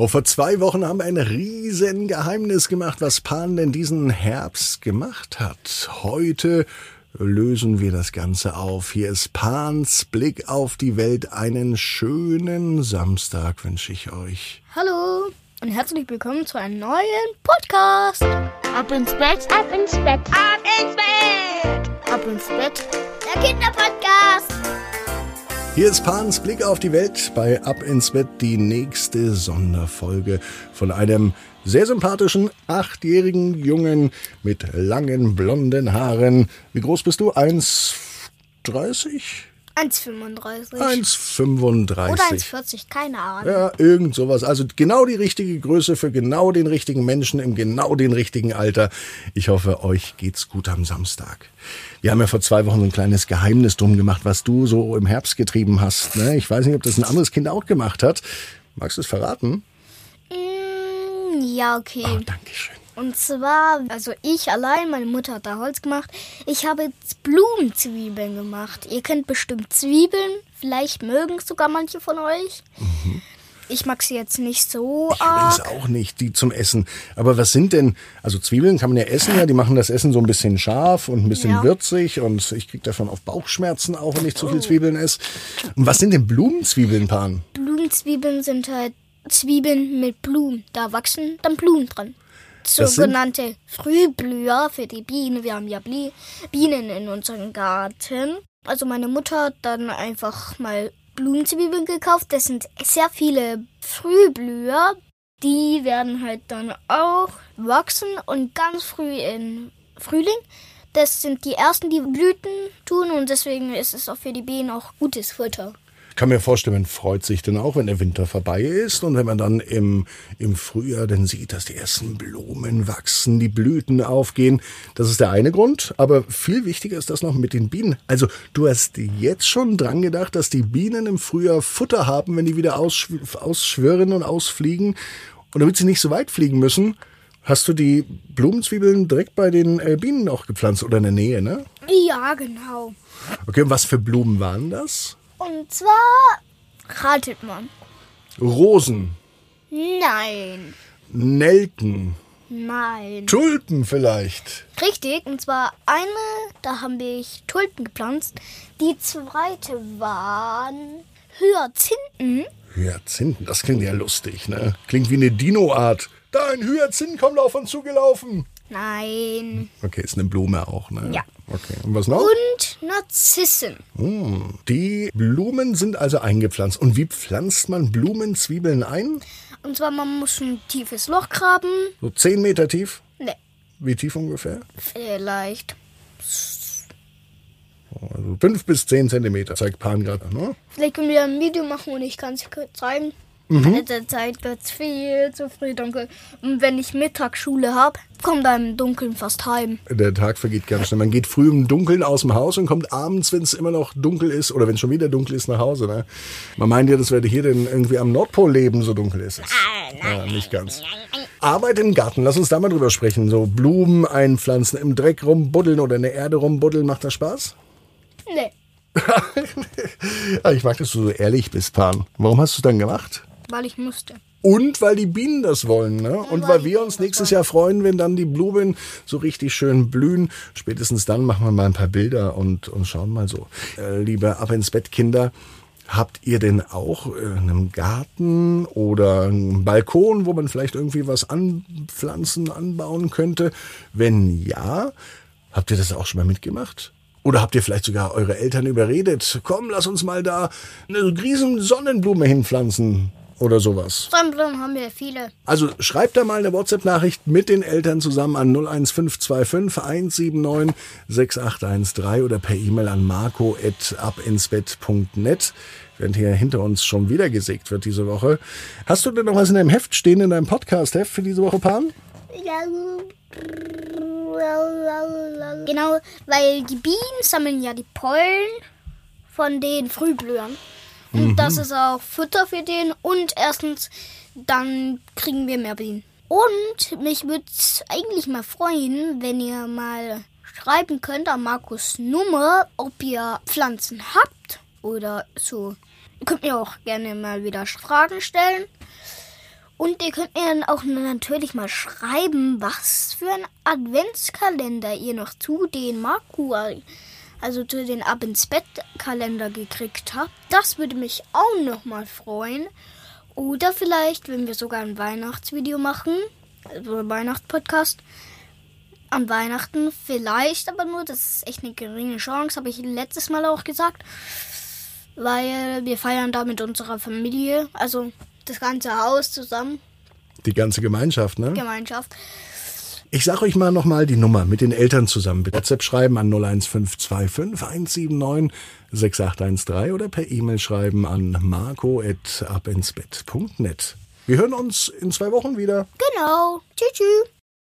Oh, vor zwei Wochen haben wir ein riesen Geheimnis gemacht, was Pan denn diesen Herbst gemacht hat. Heute lösen wir das Ganze auf. Hier ist Pans Blick auf die Welt. Einen schönen Samstag wünsche ich euch. Hallo und herzlich willkommen zu einem neuen Podcast. Ab ins Bett, ab ins Bett, Ab ins Bett, ab ins Bett. der Kinderpodcast. Hier ist Pans Blick auf die Welt bei Ab ins Bett, die nächste Sonderfolge von einem sehr sympathischen achtjährigen Jungen mit langen blonden Haaren. Wie groß bist du? 1,30? 1,35 1,35. oder 1,40, keine Ahnung. Ja, irgend sowas. Also genau die richtige Größe für genau den richtigen Menschen im genau den richtigen Alter. Ich hoffe, euch geht's gut am Samstag. Wir haben ja vor zwei Wochen so ein kleines Geheimnis drum gemacht, was du so im Herbst getrieben hast. Ne? Ich weiß nicht, ob das ein anderes Kind auch gemacht hat. Magst du es verraten? Mm, ja, okay. Oh, Dankeschön. Und zwar, also ich allein, meine Mutter hat da Holz gemacht. Ich habe jetzt Blumenzwiebeln gemacht. Ihr kennt bestimmt Zwiebeln. Vielleicht mögen es sogar manche von euch. Ich mag sie jetzt nicht so Ich arg. auch nicht, die zum Essen. Aber was sind denn, also Zwiebeln kann man ja essen, ja, die machen das Essen so ein bisschen scharf und ein bisschen Ja. würzig und ich krieg davon auch Bauchschmerzen auch, wenn ich zu viel Zwiebeln esse. Und was sind denn Blumenzwiebeln, Pan? Blumenzwiebeln sind halt Zwiebeln mit Blumen. Da wachsen dann Blumen dran. Sogenannte Frühblüher für die Bienen. Wir haben ja Bienen in unserem Garten. Also meine Mutter hat dann einfach mal Blumenzwiebeln gekauft. Das sind sehr viele Frühblüher. Die werden halt dann auch wachsen und ganz früh in Frühling. Das sind die ersten, die Blüten tun und deswegen ist es auch für die Bienen auch gutes Futter. Ich kann mir vorstellen, man freut sich dann auch, wenn der Winter vorbei ist und wenn man dann im, im Frühjahr dann sieht, dass die ersten Blumen wachsen, die Blüten aufgehen. Das ist der eine Grund, aber viel wichtiger ist das noch mit den Bienen. Also du hast jetzt schon dran gedacht, dass die Bienen im Frühjahr Futter haben, wenn die wieder ausschw ausschwirren und ausfliegen. Und damit sie nicht so weit fliegen müssen, hast du die Blumenzwiebeln direkt bei den äh, Bienen auch gepflanzt oder in der Nähe, ne? Ja, genau. Okay, und was für Blumen waren das? Und zwar ratet man. Rosen, Nein. Nelken, Nein. Tulpen vielleicht. Richtig, und zwar eine, da haben wir Tulpen gepflanzt. Die zweite waren Hyazinthen. Hyazinthen, das klingt ja lustig, ne? Klingt wie eine Dino-Art. Da ein Hyazinthen kommt auf uns zugelaufen. Nein. Okay, ist eine Blume auch, ne? Ja. Okay, und was noch? Und Narzissen. Hm, Die Blumen sind also eingepflanzt. Und wie pflanzt man Blumenzwiebeln ein? Und zwar, man muss ein tiefes Loch graben. So 10 Meter tief? Ne, Wie tief ungefähr? vielleicht. Also 5 bis 10 Zentimeter, zeigt Pan gerade, ne? Vielleicht können wir ein Video machen und ich kann es kurz zeigen. Mhm. In der Zeit wird es viel zu früh dunkel. Und wenn ich Mittagsschule habe, kommt dann im Dunkeln fast heim. Der Tag vergeht ganz schnell. Man geht früh im Dunkeln aus dem Haus und kommt abends, wenn es immer noch dunkel ist oder wenn es schon wieder dunkel ist, nach Hause. Ne? Man meint ja, das werde hier denn irgendwie am Nordpol leben, so dunkel ist es. Ja, nicht ganz. Arbeit im Garten, lass uns da mal drüber sprechen. So Blumen einpflanzen, im Dreck rumbuddeln oder in der Erde rumbuddeln, macht das Spaß? Nee, Ah, Ich mag, dass du so ehrlich bist, Pan. Warum hast du es dann gemacht? Weil ich musste. Und weil die Bienen das wollen, ne? Und weil wir uns nächstes Jahr freuen, wenn dann die Blumen so richtig schön blühen. Spätestens dann machen wir mal ein paar Bilder und, und schauen mal so. Äh, liebe Ab ins Bett Kinder, habt ihr denn auch äh, einen Garten oder einen Balkon, wo man vielleicht irgendwie was anpflanzen, anbauen könnte? Wenn ja, habt ihr das auch schon mal mitgemacht? Oder habt ihr vielleicht sogar eure Eltern überredet? Komm, lass uns mal da eine riesen Sonnenblume hinpflanzen oder sowas. Sonnenblumen haben wir viele. Also schreibt da mal eine WhatsApp-Nachricht mit den Eltern zusammen an 01525 179 6813 oder per E-Mail an marco.abinsbett.net. Während hier hinter uns schon wieder gesägt wird diese Woche. Hast du denn noch was in deinem Heft stehen, in deinem Podcast-Heft für diese Woche, Pan? Genau, weil die Bienen sammeln ja die Pollen von den Frühblühern. Und das ist auch Futter für den. Und erstens, dann kriegen wir mehr Bienen. Und mich würde es eigentlich mal freuen, wenn ihr mal schreiben könnt an Markus Nummer, ob ihr Pflanzen habt oder so. Ihr könnt mir auch gerne mal wieder Fragen stellen. Und ihr könnt mir dann auch natürlich mal schreiben, was für ein Adventskalender ihr noch zu den Marku, also zu den Ab ins Bett Kalender gekriegt habt. Das würde mich auch noch mal freuen. Oder vielleicht, wenn wir sogar ein Weihnachtsvideo machen, also ein Weihnachtspodcast, an Weihnachten vielleicht, aber nur, das ist echt eine geringe Chance, habe ich letztes Mal auch gesagt, weil wir feiern da mit unserer Familie, also das ganze Haus zusammen, Die ganze Gemeinschaft, ne? Gemeinschaft. Ich sag euch mal nochmal die Nummer mit den Eltern zusammen. Bitte WhatsApp schreiben an 01525 179 6813 oder per E-Mail schreiben an marco.abinsbett.net. Wir hören uns in zwei Wochen wieder. Genau. Tschüss. tschüss.